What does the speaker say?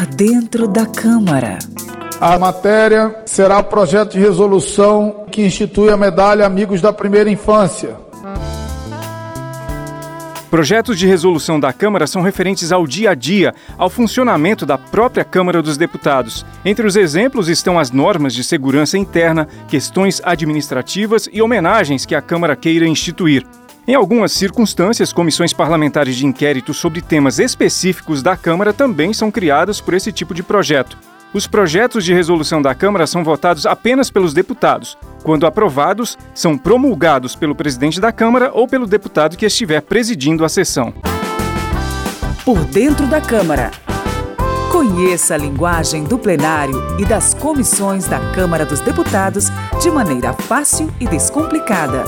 Por dentro da Câmara. A matéria será o projeto de resolução que institui a medalha Amigos da Primeira Infância. Projetos de resolução da Câmara são referentes ao dia a dia, ao funcionamento da própria Câmara dos Deputados. Entre os exemplos estão as normas de segurança interna, questões administrativas e homenagens que a Câmara queira instituir. Em algumas circunstâncias, comissões parlamentares de inquérito sobre temas específicos da Câmara também são criadas por esse tipo de projeto. Os projetos de resolução da Câmara são votados apenas pelos deputados. Quando aprovados, são promulgados pelo presidente da Câmara ou pelo deputado que estiver presidindo a sessão. Por dentro da Câmara. Conheça a linguagem do plenário e das comissões da Câmara dos Deputados de maneira fácil e descomplicada.